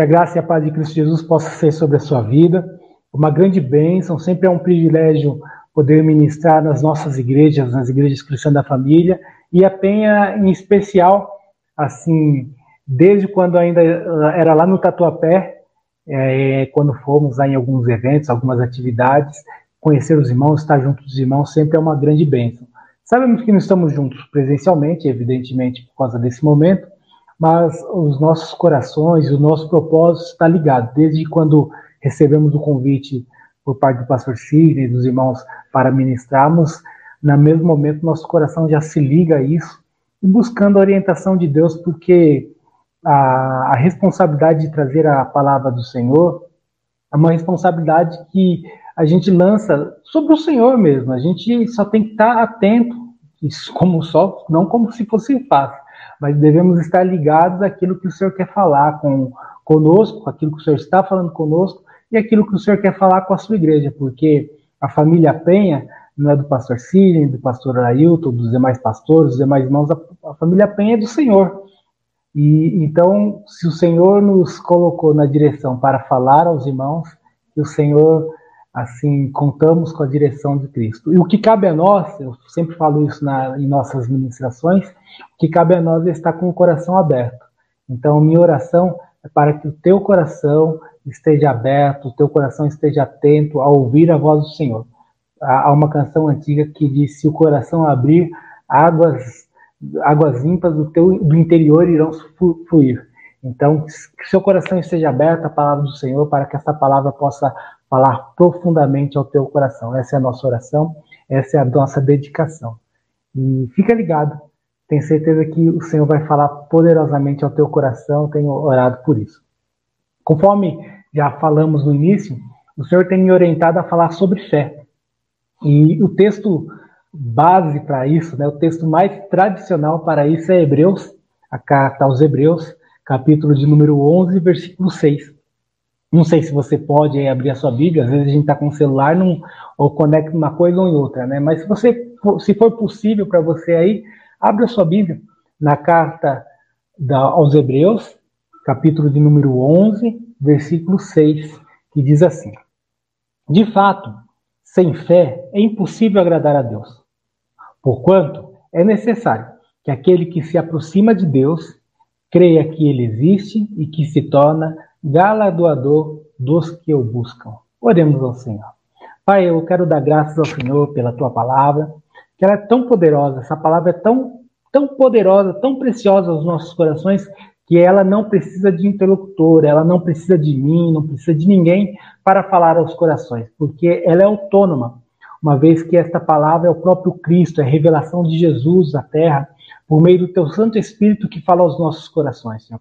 Que a graça e a paz de Cristo Jesus possa ser sobre a sua vida. Uma grande bênção, sempre é um privilégio poder ministrar nas nossas igrejas, nas igrejas cristãs da família, e a Penha em especial, assim, desde quando ainda era lá no Tatuapé, é, quando fomos lá em alguns eventos, algumas atividades, conhecer os irmãos, estar junto dos irmãos, sempre é uma grande bênção. Sabemos que não estamos juntos presencialmente, evidentemente, por causa desse momento, mas os nossos corações, o nosso propósito está ligado. Desde quando recebemos o convite por parte do pastor Sidney e dos irmãos para ministrarmos, no mesmo momento nosso coração já se liga a isso e buscando a orientação de Deus, porque a, a responsabilidade de trazer a palavra do Senhor é uma responsabilidade que a gente lança sobre o Senhor mesmo. A gente só tem que estar atento, isso como só, não como se fosse fácil, mas devemos estar ligados àquilo que o Senhor quer falar com conosco, aquilo que o Senhor está falando conosco e aquilo que o Senhor quer falar com a sua igreja, porque a família Penha não é do pastor Sidney, do pastor Ailton, dos demais pastores, dos demais irmãos, a, a família Penha é do Senhor. E então, se o Senhor nos colocou na direção para falar aos irmãos, que o Senhor assim contamos com a direção de Cristo. E o que cabe a nós, eu sempre falo isso na, em nossas ministrações, o que cabe a nós é estar com o coração aberto. Então, minha oração é para que o teu coração esteja aberto, o teu coração esteja atento a ouvir a voz do Senhor. Há uma canção antiga que diz: se o coração abrir, águas águas limpas do teu do interior irão fluir. Então, que seu coração esteja aberto à palavra do Senhor para que essa palavra possa falar profundamente ao teu coração. Essa é a nossa oração, essa é a nossa dedicação. E fica ligado, tenho certeza que o Senhor vai falar poderosamente ao teu coração, tenho orado por isso. Conforme já falamos no início, o Senhor tem me orientado a falar sobre fé. E o texto base para isso, né, o texto mais tradicional para isso é Hebreus, a carta aos Hebreus, capítulo de número 11, versículo 6. Não sei se você pode abrir a sua Bíblia, às vezes a gente está com o celular não, ou conecta uma coisa ou em outra, né? Mas se você, se for possível para você aí, Abra sua Bíblia na carta da, aos Hebreus, capítulo de número 11, versículo 6, que diz assim: De fato, sem fé é impossível agradar a Deus. Porquanto é necessário que aquele que se aproxima de Deus creia que ele existe e que se torna galardoador dos que o buscam. Oremos ao Senhor. Pai, eu quero dar graças ao Senhor pela tua palavra que ela é tão poderosa, essa palavra é tão, tão poderosa, tão preciosa aos nossos corações, que ela não precisa de interlocutor, ela não precisa de mim, não precisa de ninguém para falar aos corações, porque ela é autônoma, uma vez que esta palavra é o próprio Cristo, é a revelação de Jesus à terra, por meio do teu Santo Espírito que fala aos nossos corações, Senhor.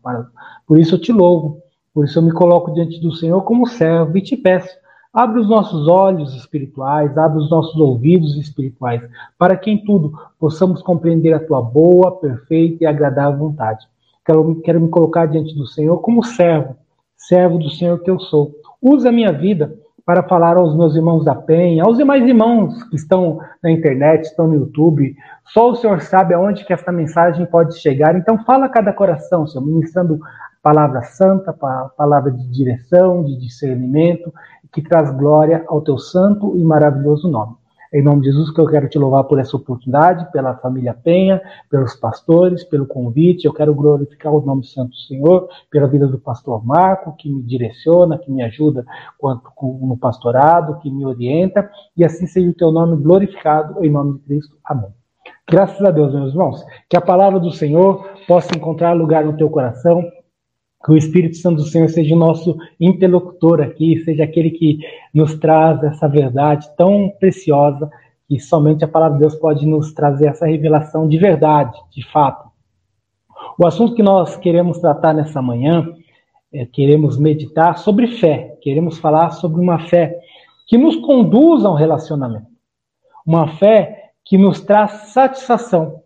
Por isso eu te louvo, por isso eu me coloco diante do Senhor como servo e te peço Abre os nossos olhos espirituais, abre os nossos ouvidos espirituais, para que em tudo possamos compreender a tua boa, perfeita e agradável vontade. Quero, quero me colocar diante do Senhor como servo, servo do Senhor que eu sou. Usa a minha vida para falar aos meus irmãos da Penha, aos demais irmãos que estão na internet, estão no YouTube. Só o Senhor sabe aonde que essa mensagem pode chegar. Então fala a cada coração, Senhor, ministrando palavra santa, palavra de direção, de discernimento, que traz glória ao teu santo e maravilhoso nome. Em nome de Jesus que eu quero te louvar por essa oportunidade, pela família Penha, pelos pastores, pelo convite. Eu quero glorificar o nome santo do Senhor, pela vida do pastor Marco, que me direciona, que me ajuda quanto no pastorado, que me orienta, e assim seja o teu nome glorificado em nome de Cristo. Amém. Graças a Deus, meus irmãos, que a palavra do Senhor possa encontrar lugar no teu coração, que o Espírito Santo do Senhor seja o nosso interlocutor aqui, seja aquele que nos traz essa verdade tão preciosa que somente a palavra de Deus pode nos trazer essa revelação de verdade, de fato. O assunto que nós queremos tratar nessa manhã, é, queremos meditar sobre fé, queremos falar sobre uma fé que nos conduz a um relacionamento, uma fé que nos traz satisfação.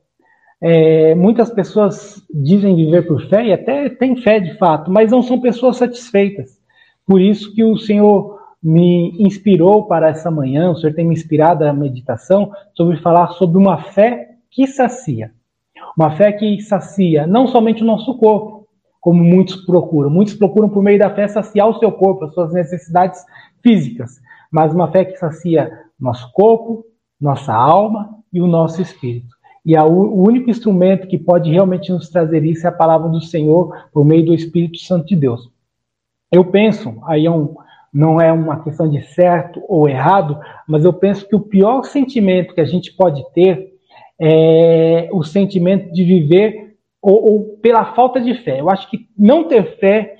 É, muitas pessoas dizem viver por fé e até têm fé de fato, mas não são pessoas satisfeitas. Por isso que o Senhor me inspirou para essa manhã, o Senhor tem me inspirado a meditação sobre falar sobre uma fé que sacia. Uma fé que sacia não somente o nosso corpo, como muitos procuram. Muitos procuram por meio da fé saciar o seu corpo, as suas necessidades físicas, mas uma fé que sacia nosso corpo, nossa alma e o nosso espírito. E a, o único instrumento que pode realmente nos trazer isso é a palavra do Senhor por meio do Espírito Santo de Deus. Eu penso, aí é um, não é uma questão de certo ou errado, mas eu penso que o pior sentimento que a gente pode ter é o sentimento de viver ou, ou pela falta de fé. Eu acho que não ter fé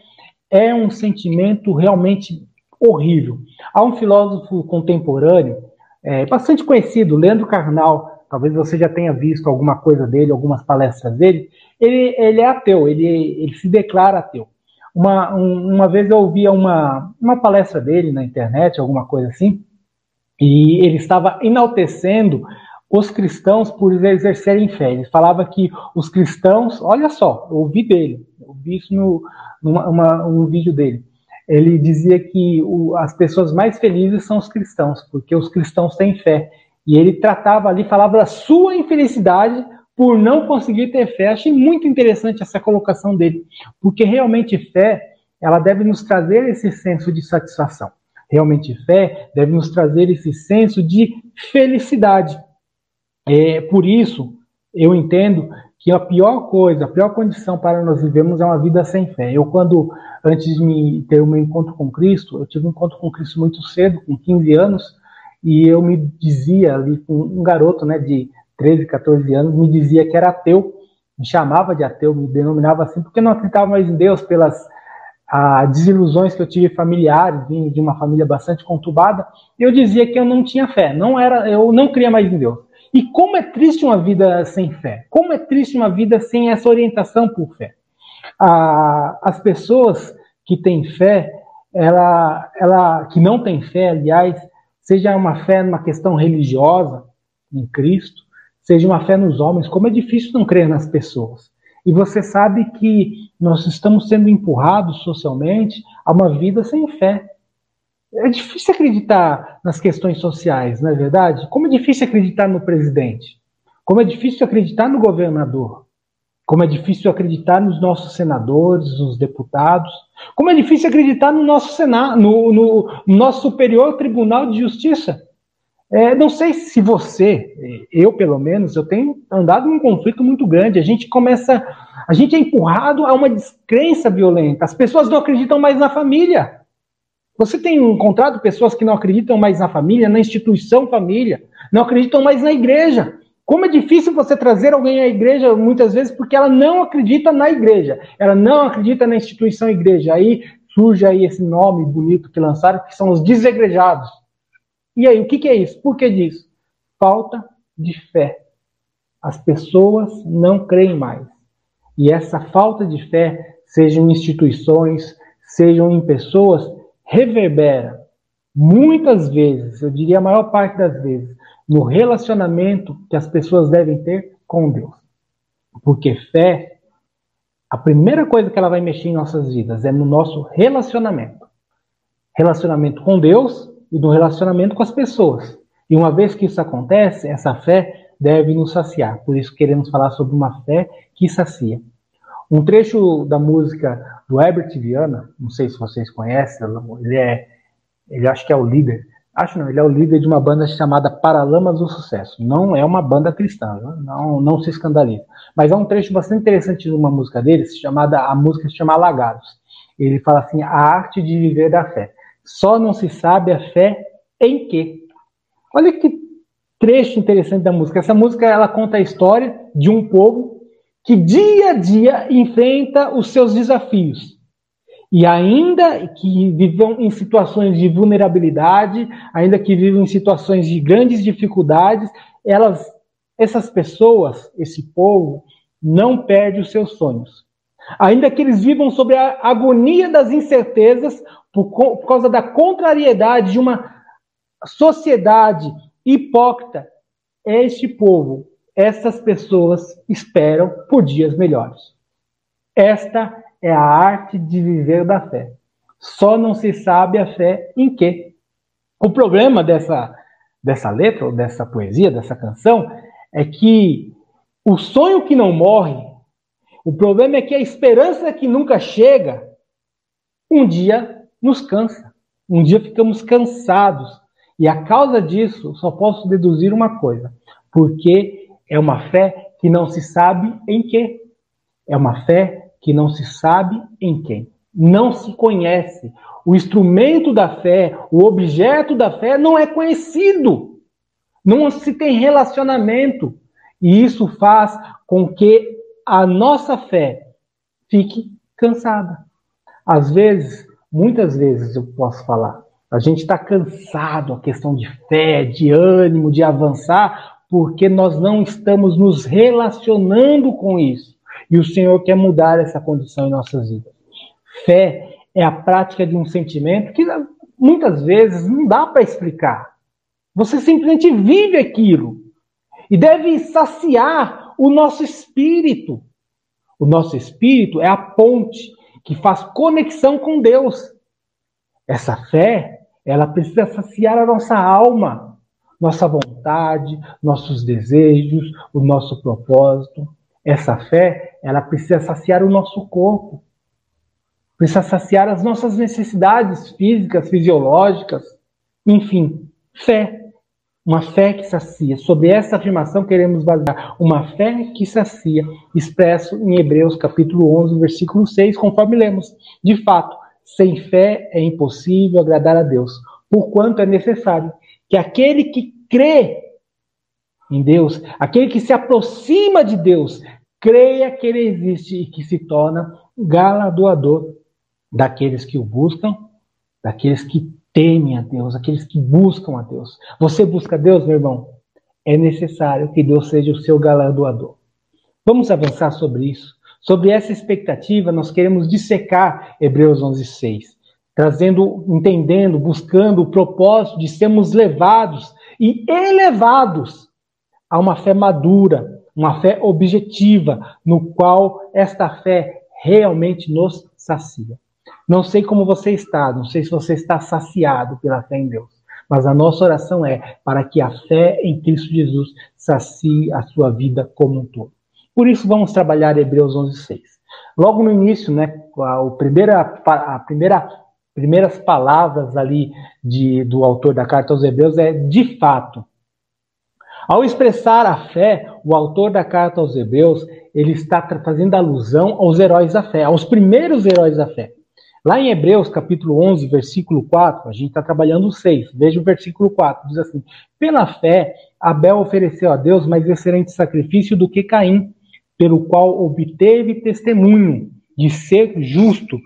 é um sentimento realmente horrível. Há um filósofo contemporâneo, é, bastante conhecido, Leandro Carnal, talvez você já tenha visto alguma coisa dele, algumas palestras dele, ele, ele é ateu, ele, ele se declara ateu. Uma, um, uma vez eu ouvia uma, uma palestra dele na internet, alguma coisa assim, e ele estava enaltecendo os cristãos por exercerem fé. Ele falava que os cristãos, olha só, eu ouvi dele, eu vi isso no numa, uma, um vídeo dele. Ele dizia que o, as pessoas mais felizes são os cristãos, porque os cristãos têm fé. E ele tratava ali, falava da sua infelicidade por não conseguir ter fé. Achei muito interessante essa colocação dele, porque realmente fé, ela deve nos trazer esse senso de satisfação. Realmente fé deve nos trazer esse senso de felicidade. É, por isso, eu entendo que a pior coisa, a pior condição para nós vivermos é uma vida sem fé. Eu, quando, antes de ter o meu encontro com Cristo, eu tive um encontro com Cristo muito cedo, com 15 anos, e eu me dizia ali, um garoto né, de 13, 14 anos, me dizia que era ateu, me chamava de ateu, me denominava assim, porque não acreditava mais em Deus pelas ah, desilusões que eu tive familiares, vim de uma família bastante conturbada, eu dizia que eu não tinha fé, não era, eu não cria mais em Deus. E como é triste uma vida sem fé? Como é triste uma vida sem essa orientação por fé? Ah, as pessoas que têm fé, ela, ela, que não têm fé, aliás, seja uma fé numa questão religiosa em Cristo, seja uma fé nos homens, como é difícil não crer nas pessoas. E você sabe que nós estamos sendo empurrados socialmente a uma vida sem fé. É difícil acreditar nas questões sociais, não é verdade? Como é difícil acreditar no presidente. Como é difícil acreditar no governador. Como é difícil acreditar nos nossos senadores, nos deputados. Como é difícil acreditar no nosso Senado, no, no, no nosso Superior Tribunal de Justiça. É, não sei se você, eu pelo menos, eu tenho andado num conflito muito grande. A gente começa, a gente é empurrado a uma descrença violenta. As pessoas não acreditam mais na família. Você tem encontrado pessoas que não acreditam mais na família, na instituição família, não acreditam mais na igreja. Como é difícil você trazer alguém à igreja muitas vezes porque ela não acredita na igreja, ela não acredita na instituição igreja. Aí surge aí esse nome bonito que lançaram, que são os desegrejados. E aí, o que, que é isso? Por que disso? Falta de fé. As pessoas não creem mais. E essa falta de fé, sejam instituições, sejam em pessoas, reverbera muitas vezes, eu diria a maior parte das vezes, no relacionamento que as pessoas devem ter com Deus. Porque fé, a primeira coisa que ela vai mexer em nossas vidas é no nosso relacionamento. Relacionamento com Deus e no relacionamento com as pessoas. E uma vez que isso acontece, essa fé deve nos saciar. Por isso queremos falar sobre uma fé que sacia. Um trecho da música do Herbert Viana, não sei se vocês conhecem, ele é, ele acho que é o líder, acho não, ele é o líder de uma banda chamada Paralamas do Sucesso. Não é uma banda cristã, não, não se escandalize. Mas é um trecho bastante interessante de uma música dele, chamada, a música se chama Alagados. Ele fala assim, a arte de viver da fé. Só não se sabe a fé em quê. Olha que trecho interessante da música. Essa música ela conta a história de um povo que dia a dia enfrenta os seus desafios. E ainda que vivam em situações de vulnerabilidade, ainda que vivam em situações de grandes dificuldades, elas, essas pessoas, esse povo, não perde os seus sonhos. Ainda que eles vivam sobre a agonia das incertezas, por, por causa da contrariedade de uma sociedade hipócrita, este povo essas pessoas esperam por dias melhores. Esta é a arte de viver da fé. Só não se sabe a fé em quê. O problema dessa, dessa letra, dessa poesia, dessa canção, é que o sonho que não morre, o problema é que a esperança que nunca chega, um dia nos cansa. Um dia ficamos cansados. E a causa disso, só posso deduzir uma coisa: porque é uma fé que não se sabe em quê. É uma fé que não se sabe em quem. Não se conhece. O instrumento da fé, o objeto da fé não é conhecido. Não se tem relacionamento. E isso faz com que a nossa fé fique cansada. Às vezes, muitas vezes eu posso falar, a gente está cansado, a questão de fé, de ânimo, de avançar, porque nós não estamos nos relacionando com isso. E o Senhor quer mudar essa condição em nossas vidas. Fé é a prática de um sentimento que muitas vezes não dá para explicar. Você simplesmente vive aquilo e deve saciar o nosso espírito. O nosso espírito é a ponte que faz conexão com Deus. Essa fé, ela precisa saciar a nossa alma, nossa vontade, nossos desejos, o nosso propósito. Essa fé, ela precisa saciar o nosso corpo, precisa saciar as nossas necessidades físicas, fisiológicas, enfim, fé. Uma fé que sacia. Sobre essa afirmação queremos basear uma fé que sacia, expresso em Hebreus capítulo 11, versículo 6, conforme lemos. De fato, sem fé é impossível agradar a Deus, porquanto é necessário que aquele que crê em Deus, aquele que se aproxima de Deus, creia que ele existe e que se torna galardoador daqueles que o buscam, daqueles que temem a Deus, aqueles que buscam a Deus. Você busca Deus, meu irmão? É necessário que Deus seja o seu galardoador. Vamos avançar sobre isso. Sobre essa expectativa, nós queremos dissecar Hebreus 11:6, trazendo, entendendo, buscando o propósito de sermos levados e elevados a uma fé madura, uma fé objetiva, no qual esta fé realmente nos sacia. Não sei como você está, não sei se você está saciado pela fé em Deus, mas a nossa oração é para que a fé em Cristo Jesus sacie a sua vida como um todo. Por isso vamos trabalhar Hebreus 11:6. Logo no início, né, a primeira a primeira primeiras palavras ali de, do autor da carta aos Hebreus é de fato. Ao expressar a fé, o autor da carta aos Hebreus, ele está fazendo alusão aos heróis da fé, aos primeiros heróis da fé. Lá em Hebreus, capítulo 11, versículo 4, a gente está trabalhando o 6. Veja o versículo 4, diz assim: Pela fé, Abel ofereceu a Deus mais excelente sacrifício do que Caim, pelo qual obteve testemunho de ser justo,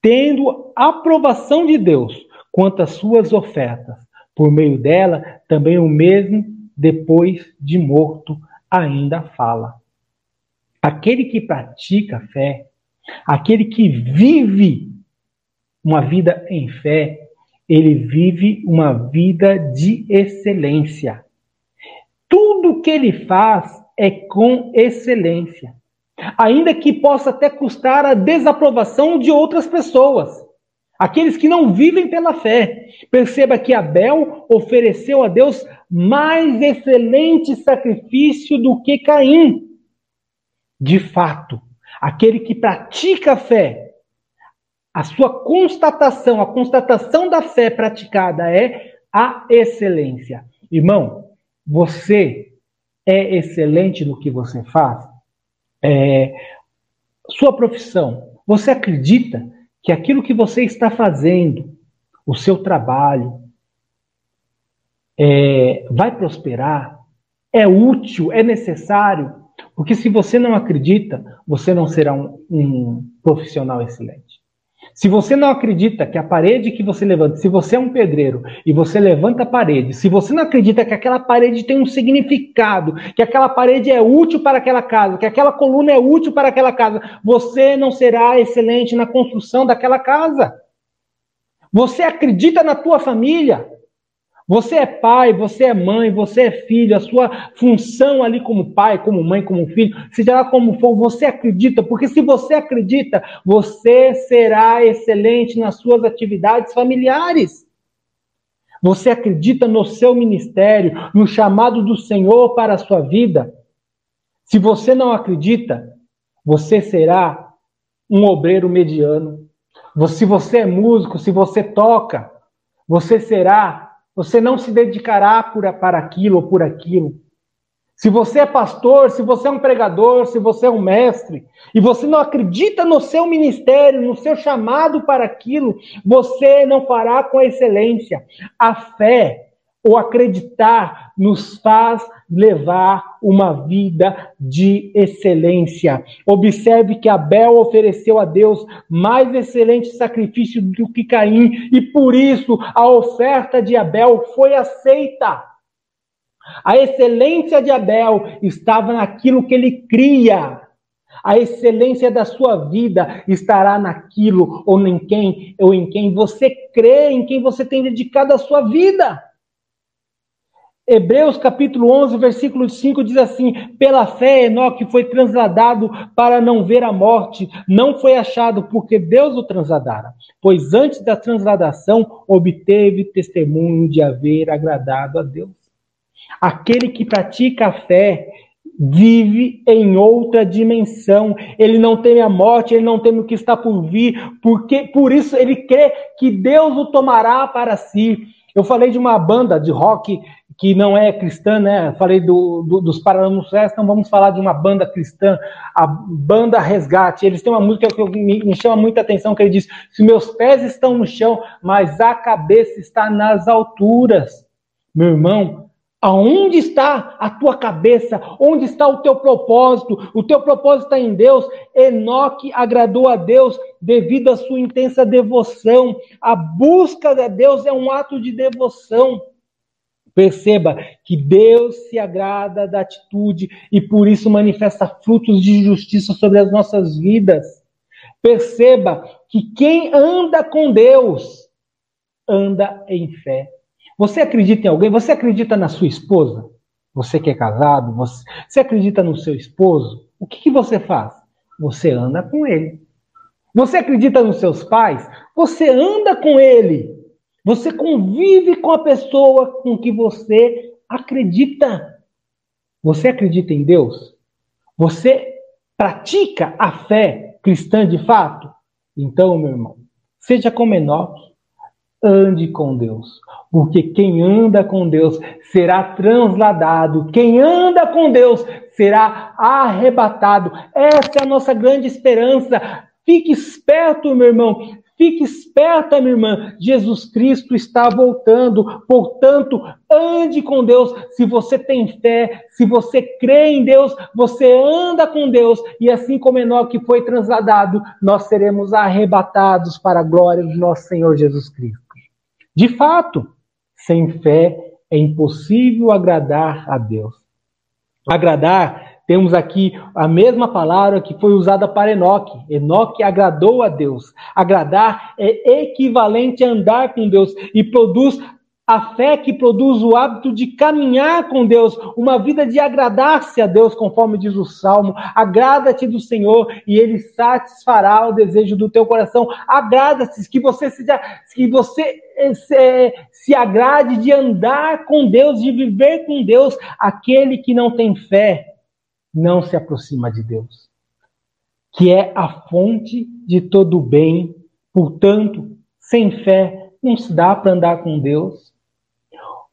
tendo aprovação de Deus quanto às suas ofertas. Por meio dela, também o mesmo depois de morto, ainda fala. Aquele que pratica a fé, aquele que vive uma vida em fé, ele vive uma vida de excelência. Tudo que ele faz é com excelência. Ainda que possa até custar a desaprovação de outras pessoas. Aqueles que não vivem pela fé. Perceba que Abel ofereceu a Deus mais excelente sacrifício do que Caim. De fato, aquele que pratica a fé, a sua constatação, a constatação da fé praticada é a excelência. Irmão, você é excelente no que você faz? É, sua profissão, você acredita que aquilo que você está fazendo, o seu trabalho, é, vai prosperar, é útil, é necessário, porque se você não acredita, você não será um, um profissional excelente. Se você não acredita que a parede que você levanta, se você é um pedreiro e você levanta a parede, se você não acredita que aquela parede tem um significado, que aquela parede é útil para aquela casa, que aquela coluna é útil para aquela casa, você não será excelente na construção daquela casa. Você acredita na tua família, Você é pai, você é mãe, você é filho, a sua função ali como pai, como mãe, como filho, seja lá como for, você acredita, porque se você acredita, você será excelente nas suas atividades familiares. Você acredita no seu ministério, no chamado do Senhor para a sua vida. Se você não acredita, você será um obreiro mediano. Se você é músico, se você toca, você será você não se dedicará por, para aquilo ou por aquilo. Se você é pastor, se você é um pregador, se você é um mestre, e você não acredita no seu ministério, no seu chamado para aquilo, você não fará com excelência. A fé ou acreditar nos faz levar uma vida de excelência. Observe que Abel ofereceu a Deus mais excelente sacrifício do que Caim, e por isso a oferta de Abel foi aceita. A excelência de Abel estava naquilo que ele cria. A excelência da sua vida estará naquilo ou em quem ou em quem você crê, em quem você tem dedicado a sua vida. Hebreus capítulo 11, versículo 5 diz assim: Pela fé, Enoque foi transladado para não ver a morte, não foi achado porque Deus o transladara, pois antes da transladação obteve testemunho de haver agradado a Deus. Aquele que pratica a fé vive em outra dimensão. Ele não teme a morte, ele não teme o que está por vir, porque por isso ele crê que Deus o tomará para si. Eu falei de uma banda de rock que não é cristã, né? Falei do, do, dos Paralamas então vamos falar de uma banda cristã, a banda Resgate. Eles têm uma música que me, me chama muita atenção, que ele diz: se meus pés estão no chão, mas a cabeça está nas alturas. Meu irmão, aonde está a tua cabeça? Onde está o teu propósito? O teu propósito está em Deus. Enoque agradou a Deus devido à sua intensa devoção. A busca de Deus é um ato de devoção. Perceba que Deus se agrada da atitude e por isso manifesta frutos de justiça sobre as nossas vidas. Perceba que quem anda com Deus anda em fé. Você acredita em alguém? Você acredita na sua esposa? Você que é casado, você, você acredita no seu esposo? O que, que você faz? Você anda com ele. Você acredita nos seus pais? Você anda com ele. Você convive com a pessoa com que você acredita. Você acredita em Deus? Você pratica a fé cristã de fato? Então, meu irmão, seja como Enoque, ande com Deus. Porque quem anda com Deus será transladado. Quem anda com Deus será arrebatado. Essa é a nossa grande esperança. Fique esperto, meu irmão. Fique esperta, minha irmã. Jesus Cristo está voltando. Portanto, ande com Deus. Se você tem fé, se você crê em Deus, você anda com Deus. E assim como Enoque foi transladado, nós seremos arrebatados para a glória do nosso Senhor Jesus Cristo. De fato, sem fé é impossível agradar a Deus. Agradar temos aqui a mesma palavra que foi usada para Enoque. Enoque agradou a Deus. Agradar é equivalente a andar com Deus e produz a fé que produz o hábito de caminhar com Deus, uma vida de agradar-se a Deus, conforme diz o Salmo. Agrada-te do Senhor e Ele satisfará o desejo do teu coração. Agrada-te, que você seja, que você se, se agrade de andar com Deus, de viver com Deus. Aquele que não tem fé não se aproxima de Deus, que é a fonte de todo o bem. Portanto, sem fé não se dá para andar com Deus.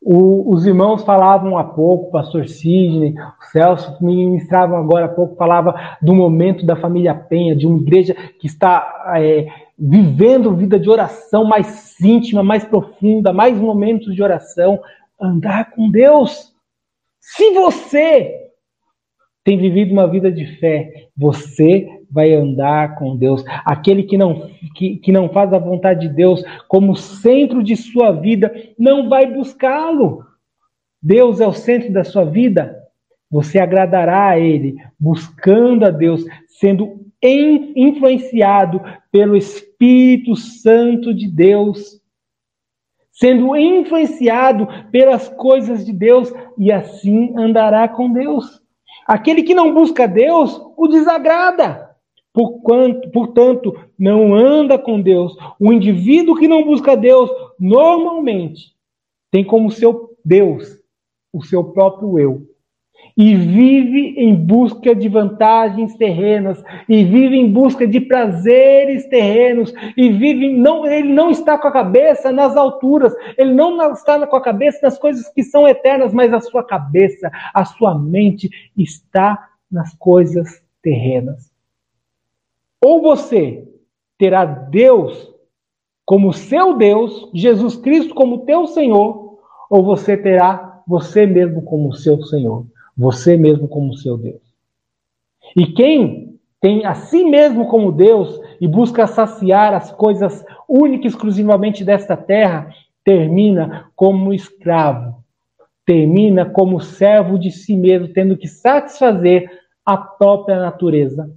O, os irmãos falavam há pouco, o pastor Sidney, o Celso ministravam agora há pouco, falava do momento da família Penha, de uma igreja que está é, vivendo vida de oração mais íntima, mais profunda, mais momentos de oração. Andar com Deus. Se você tem vivido uma vida de fé, você vai andar com Deus. Aquele que não, que, que não faz a vontade de Deus como centro de sua vida, não vai buscá-lo. Deus é o centro da sua vida. Você agradará a Ele, buscando a Deus, sendo influenciado pelo Espírito Santo de Deus. sendo influenciado pelas coisas de Deus e assim andará com Deus. Aquele que não busca Deus o desagrada. Porquanto, portanto, não anda com Deus. O indivíduo que não busca Deus normalmente tem como seu Deus o seu próprio eu e vive em busca de vantagens terrenas, e vive em busca de prazeres terrenos, e vive não ele não está com a cabeça nas alturas, ele não está com a cabeça nas coisas que são eternas, mas a sua cabeça, a sua mente está nas coisas terrenas. Ou você terá Deus como seu Deus, Jesus Cristo como teu Senhor, ou você terá você mesmo como seu Senhor você mesmo como seu Deus. E quem tem a si mesmo como Deus e busca saciar as coisas única e exclusivamente desta terra, termina como escravo, termina como servo de si mesmo, tendo que satisfazer a própria natureza.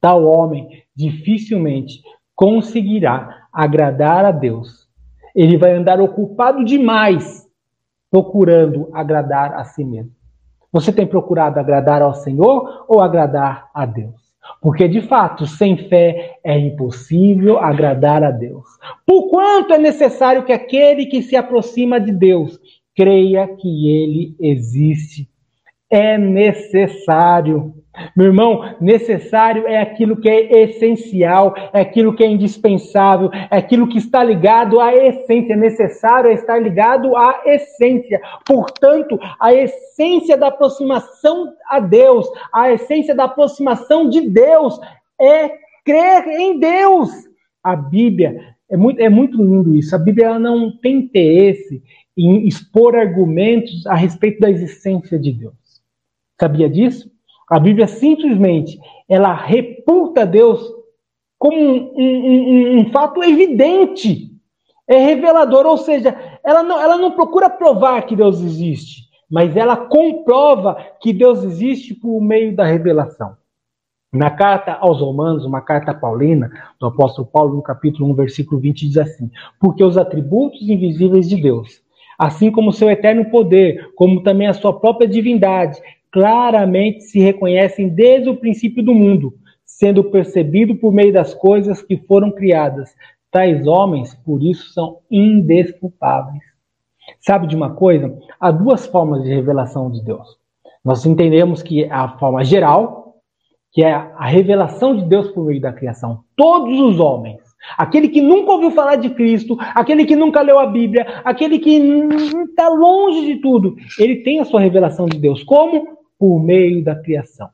Tal homem dificilmente conseguirá agradar a Deus. Ele vai andar ocupado demais procurando agradar a si mesmo. Você tem procurado agradar ao Senhor ou agradar a Deus? Porque de fato, sem fé é impossível agradar a Deus. Por quanto é necessário que aquele que se aproxima de Deus creia que ele existe. É necessário. Meu irmão, necessário é aquilo que é essencial, é aquilo que é indispensável, é aquilo que está ligado à essência. Necessário é estar ligado à essência. Portanto, a essência da aproximação a Deus, a essência da aproximação de Deus é crer em Deus. A Bíblia é muito, é muito lindo isso. A Bíblia não tem interesse em expor argumentos a respeito da existência de Deus. Sabia disso? A Bíblia simplesmente ela reputa Deus como um, um, um, um, fato evidente, é revelador, ou seja, ela não, ela não procura provar que Deus existe, mas ela comprova que Deus existe por meio da revelação. Na carta aos Romanos, uma carta paulina, do apóstolo Paulo, no capítulo 1, versículo 20, diz assim: Porque os atributos invisíveis de Deus, assim como seu eterno poder, como também a sua própria divindade, claramente se reconhecem desde o princípio do mundo, sendo percebido por meio das coisas que foram criadas. Tais homens, por isso, são indesculpáveis. Sabe de uma coisa? Há duas formas de revelação de Deus. Nós entendemos que a forma geral, que é a revelação de Deus por meio da criação. Todos os homens Aquele que nunca ouviu falar de Cristo, aquele que nunca leu a Bíblia, aquele que está longe de tudo, ele tem a sua revelação de Deus. Como? Por meio da criação.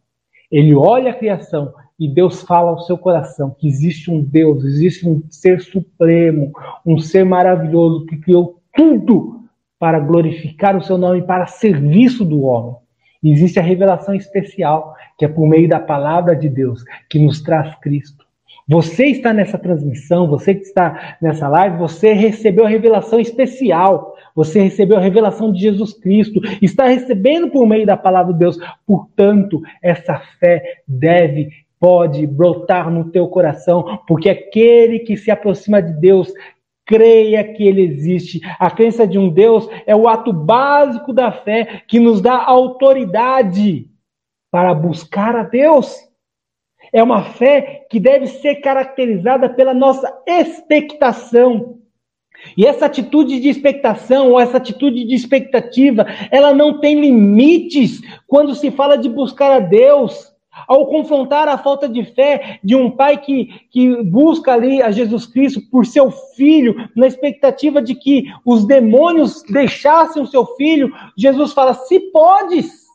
Ele olha a criação e Deus fala ao seu coração que existe um Deus, existe um ser supremo, um ser maravilhoso que criou tudo para glorificar o seu nome, para serviço do homem. Existe a revelação especial, que é por meio da palavra de Deus, que nos traz Cristo. Você está nessa transmissão, você que está nessa live, você recebeu a revelação especial. Você recebeu a revelação de Jesus Cristo, está recebendo por meio da palavra de Deus. Portanto, essa fé deve, pode brotar no teu coração, porque aquele que se aproxima de Deus creia que ele existe. A crença de um Deus é o ato básico da fé que nos dá autoridade para buscar a Deus. É uma fé que deve ser caracterizada pela nossa expectação. E essa atitude de expectação, ou essa atitude de expectativa, ela não tem limites quando se fala de buscar a Deus. Ao confrontar a falta de fé de um pai que, que busca ali a Jesus Cristo por seu filho, na expectativa de que os demônios deixassem o seu filho, Jesus fala: se podes.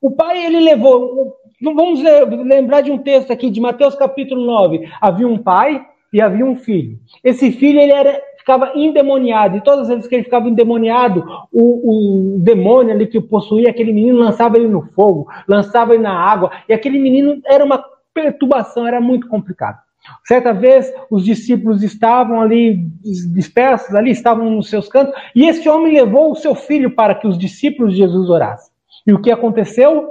O pai ele levou. Vamos lembrar de um texto aqui de Mateus capítulo 9. Havia um pai e havia um filho. Esse filho ele era ficava endemoniado. E todas as vezes que ele ficava endemoniado, o, o demônio ali que possuía aquele menino lançava ele no fogo, lançava ele na água. E aquele menino era uma perturbação, era muito complicado. Certa vez, os discípulos estavam ali dispersos, ali estavam nos seus cantos, e esse homem levou o seu filho para que os discípulos de Jesus orassem. E o que aconteceu?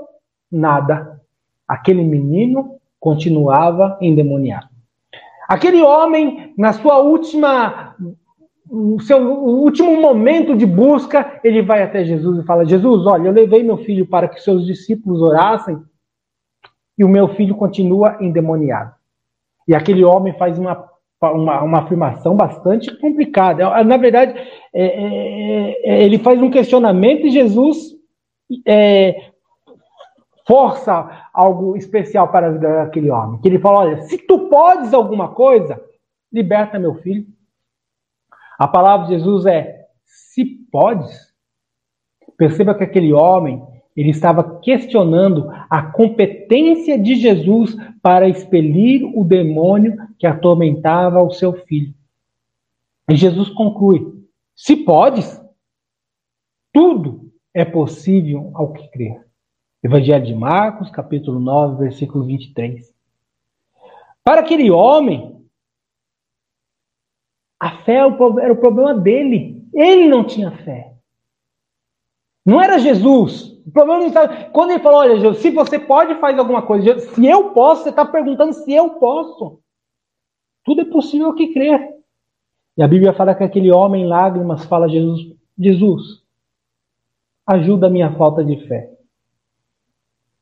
Nada. Aquele menino continuava endemoniado. Aquele homem, na sua última o seu o último momento de busca, ele vai até Jesus e fala: Jesus, olha, eu levei meu filho para que seus discípulos orassem e o meu filho continua endemoniado. E aquele homem faz uma, uma, uma afirmação bastante complicada. Na verdade, é, é, é, ele faz um questionamento e Jesus é, força algo especial para a vida daquele homem. Que ele fala: olha, se tu podes alguma coisa, liberta meu filho. A palavra de Jesus é: se podes. Perceba que aquele homem ele estava questionando a competência de Jesus para expelir o demônio que atormentava o seu filho. E Jesus conclui: se podes, tudo é possível ao que crer. Evangelho de Marcos, capítulo 9, versículo 23. Para aquele homem, a fé era o problema dele. Ele não tinha fé. Não era Jesus. O problema não estava. Quando ele falou, olha, Jesus, se você pode fazer alguma coisa, se eu posso, você está perguntando se eu posso. Tudo é possível que crer. E a Bíblia fala que aquele homem em lágrimas fala a Jesus, Jesus, ajuda a minha falta de fé.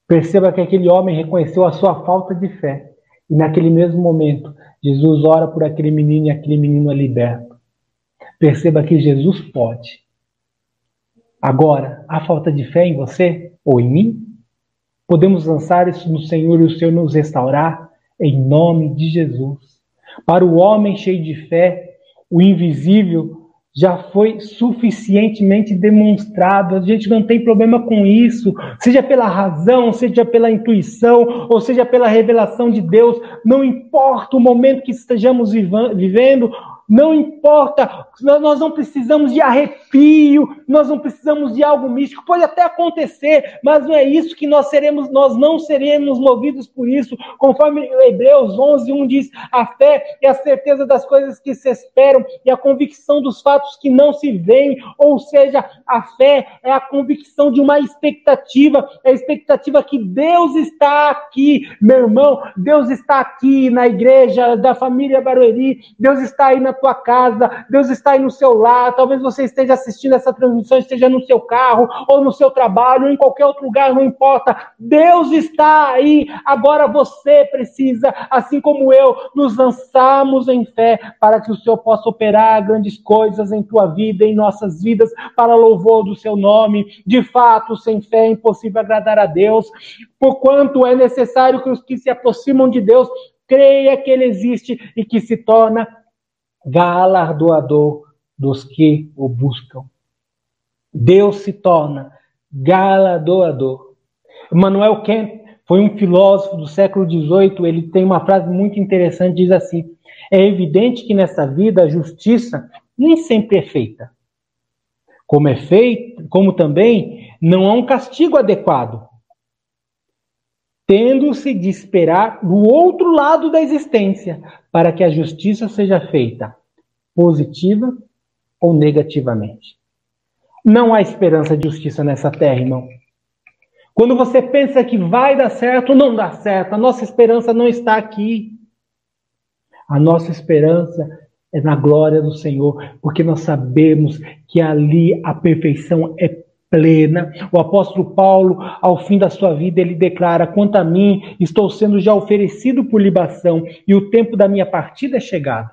Perceba que aquele homem reconheceu a sua falta de fé. E naquele mesmo momento, Jesus ora por aquele menino e aquele menino é liberto. Perceba que Jesus pode. Agora, há falta de fé em você ou em mim? Podemos lançar isso no Senhor e o Senhor nos restaurar em nome de Jesus. Para o homem cheio de fé, o invisível já foi suficientemente demonstrado. A gente não tem problema com isso, seja pela razão, seja pela intuição, ou seja pela revelação de Deus. Não importa o momento que estejamos vivendo, não importa, nós não precisamos de arrepio, nós não precisamos de algo místico. Pode até acontecer, mas não é isso que nós seremos, nós não seremos movidos por isso. Conforme Hebreus 11, 1 diz: a fé é a certeza das coisas que se esperam e a convicção dos fatos que não se veem. Ou seja, a fé é a convicção de uma expectativa, é a expectativa que Deus está aqui, meu irmão. Deus está aqui na igreja da família Barueri, Deus está aí na tua casa, Deus está aí no seu lar, talvez você esteja assistindo essa transmissão, esteja no seu carro, ou no seu trabalho, ou em qualquer outro lugar, não importa. Deus está aí. Agora você precisa, assim como eu, nos lançarmos em fé para que o Senhor possa operar grandes coisas em tua vida, em nossas vidas, para louvor do seu nome. De fato, sem fé é impossível agradar a Deus, porquanto é necessário que os que se aproximam de Deus creia que ele existe e que se torna galardoador dos que o buscam. Deus se torna galardoador. Manuel Kant foi um filósofo do século XVIII. Ele tem uma frase muito interessante, diz assim: é evidente que nessa vida a justiça nem sempre é feita. Como é feito, como também não há um castigo adequado, tendo-se de esperar do outro lado da existência para que a justiça seja feita positiva ou negativamente. Não há esperança de justiça nessa terra, irmão. Quando você pensa que vai dar certo, não dá certo. A nossa esperança não está aqui. A nossa esperança é na glória do Senhor, porque nós sabemos que ali a perfeição é plena. O apóstolo Paulo, ao fim da sua vida, ele declara: Quanto a mim, estou sendo já oferecido por libação, e o tempo da minha partida é chegado.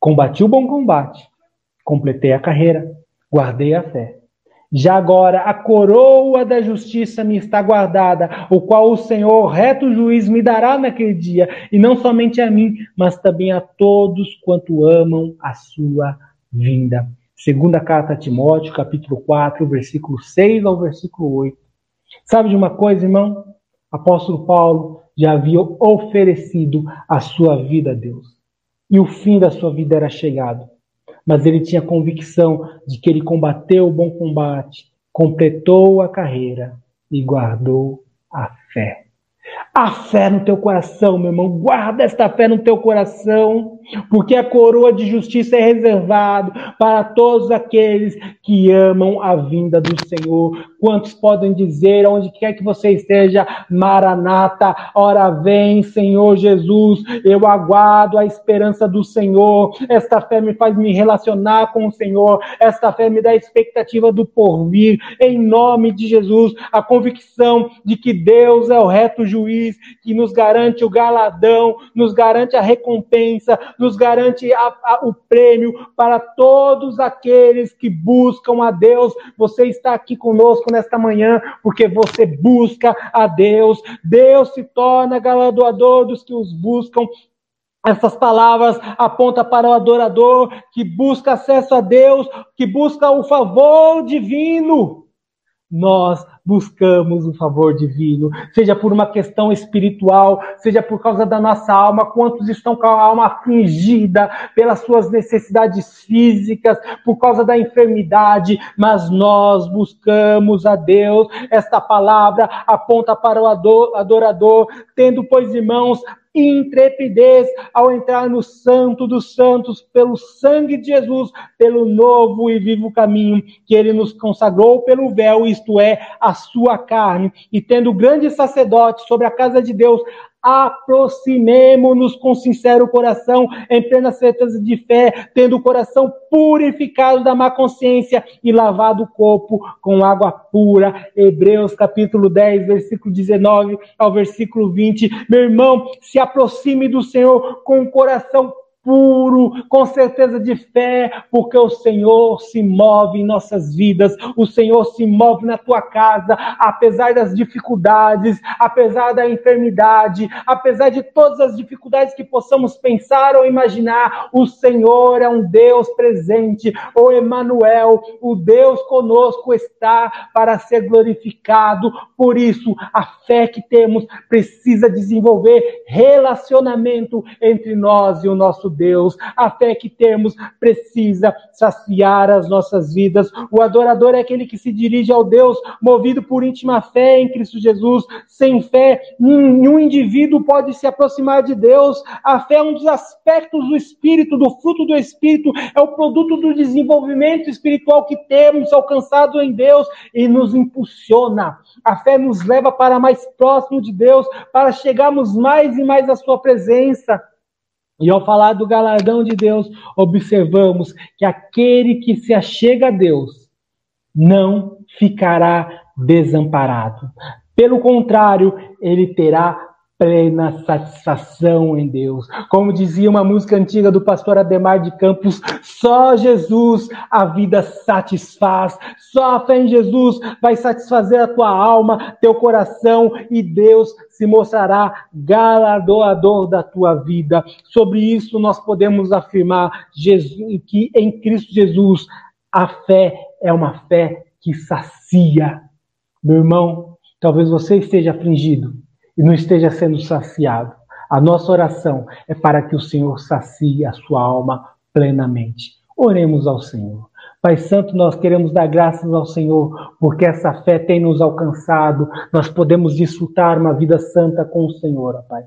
Combati o bom combate, completei a carreira, guardei a fé. Já agora a coroa da justiça me está guardada, o qual o Senhor, reto juiz, me dará naquele dia, e não somente a mim, mas também a todos quanto amam a sua vinda. Segunda carta a Timóteo, capítulo 4, versículo 6 ao versículo 8. Sabe de uma coisa, irmão? Apóstolo Paulo já havia oferecido a sua vida a Deus. E o fim da sua vida era chegado. Mas ele tinha convicção de que ele combateu o bom combate, completou a carreira e guardou a fé. A fé no teu coração, meu irmão. Guarda esta fé no teu coração, porque a coroa de justiça é reservada para todos aqueles que amam a vinda do Senhor. Quantos podem dizer, onde quer que você esteja, Maranata, ora vem, Senhor Jesus, eu aguardo a esperança do Senhor. Esta fé me faz me relacionar com o Senhor, esta fé me dá expectativa do porvir, em nome de Jesus, a convicção de que Deus é o reto juiz, que nos garante o galadão, nos garante a recompensa, nos garante a, a, o prêmio para todos aqueles que buscam a Deus. Você está aqui conosco nesta manhã porque você busca a Deus. Deus se torna galardoador dos que os buscam. Essas palavras apontam para o adorador que busca acesso a Deus, que busca o favor divino. Nós buscamos o favor divino, seja por uma questão espiritual, seja por causa da nossa alma, quantos estão com a alma afligida pelas suas necessidades físicas, por causa da enfermidade, mas nós buscamos a Deus. Esta palavra aponta para o adorador, tendo, pois, irmãos, intrepidez ao entrar no Santo dos Santos pelo sangue de Jesus, pelo novo e vivo caminho que ele nos consagrou pelo véu, isto é, a sua carne, e tendo grande sacerdote sobre a casa de Deus, aproximemo-nos com sincero coração, em plena certeza de fé, tendo o coração purificado da má consciência e lavado o corpo com água pura. Hebreus capítulo 10, versículo 19 ao versículo 20. Meu irmão, se aproxime do Senhor com o coração puro, com certeza de fé, porque o Senhor se move em nossas vidas, o Senhor se move na tua casa, apesar das dificuldades, apesar da enfermidade, apesar de todas as dificuldades que possamos pensar ou imaginar, o Senhor é um Deus presente, o Emanuel, o Deus conosco está para ser glorificado. Por isso, a fé que temos precisa desenvolver relacionamento entre nós e o nosso Deus. A fé que temos precisa saciar as nossas vidas. O adorador é aquele que se dirige ao Deus movido por íntima fé em Cristo Jesus. Sem fé, nenhum indivíduo pode se aproximar de Deus. A fé é um dos aspectos do Espírito, do fruto do Espírito, é o produto do desenvolvimento espiritual que temos alcançado em Deus e nos impulsiona. A fé nos leva para mais próximo de Deus, para chegarmos mais e mais à Sua presença. E ao falar do galardão de Deus, observamos que aquele que se achega a Deus não ficará desamparado. Pelo contrário, ele terá plena satisfação em Deus. Como dizia uma música antiga do pastor Ademar de Campos, só Jesus a vida satisfaz, só a fé em Jesus vai satisfazer a tua alma, teu coração e Deus se mostrará galardoador da tua vida. Sobre isso nós podemos afirmar Jesus, que em Cristo Jesus a fé é uma fé que sacia. Meu irmão, talvez você esteja afligido e não esteja sendo saciado. A nossa oração é para que o Senhor sacie a sua alma plenamente. Oremos ao Senhor. Pai Santo, nós queremos dar graças ao Senhor, porque essa fé tem nos alcançado. Nós podemos desfrutar uma vida santa com o Senhor, Pai.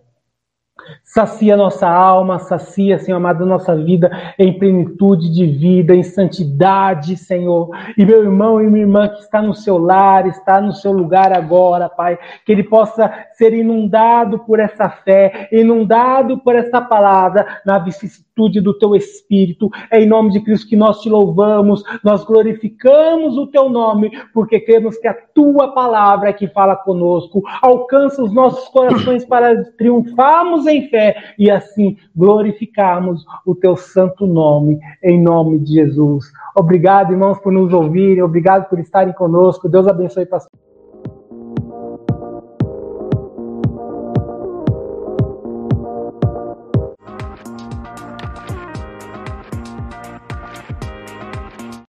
Sacia nossa alma, sacia, Senhor amado, nossa vida em plenitude de vida, em santidade, Senhor. E meu irmão e minha irmã que está no seu lar, está no seu lugar agora, Pai, que ele possa ser inundado por essa fé, inundado por essa palavra, na vicissitude do teu Espírito. É em nome de Cristo que nós te louvamos, nós glorificamos o teu nome, porque cremos que a tua palavra é que fala conosco, alcança os nossos corações para triunfarmos em fé e assim glorificarmos o teu santo nome, em nome de Jesus. Obrigado, irmãos, por nos ouvirem, obrigado por estarem conosco. Deus abençoe, pastor.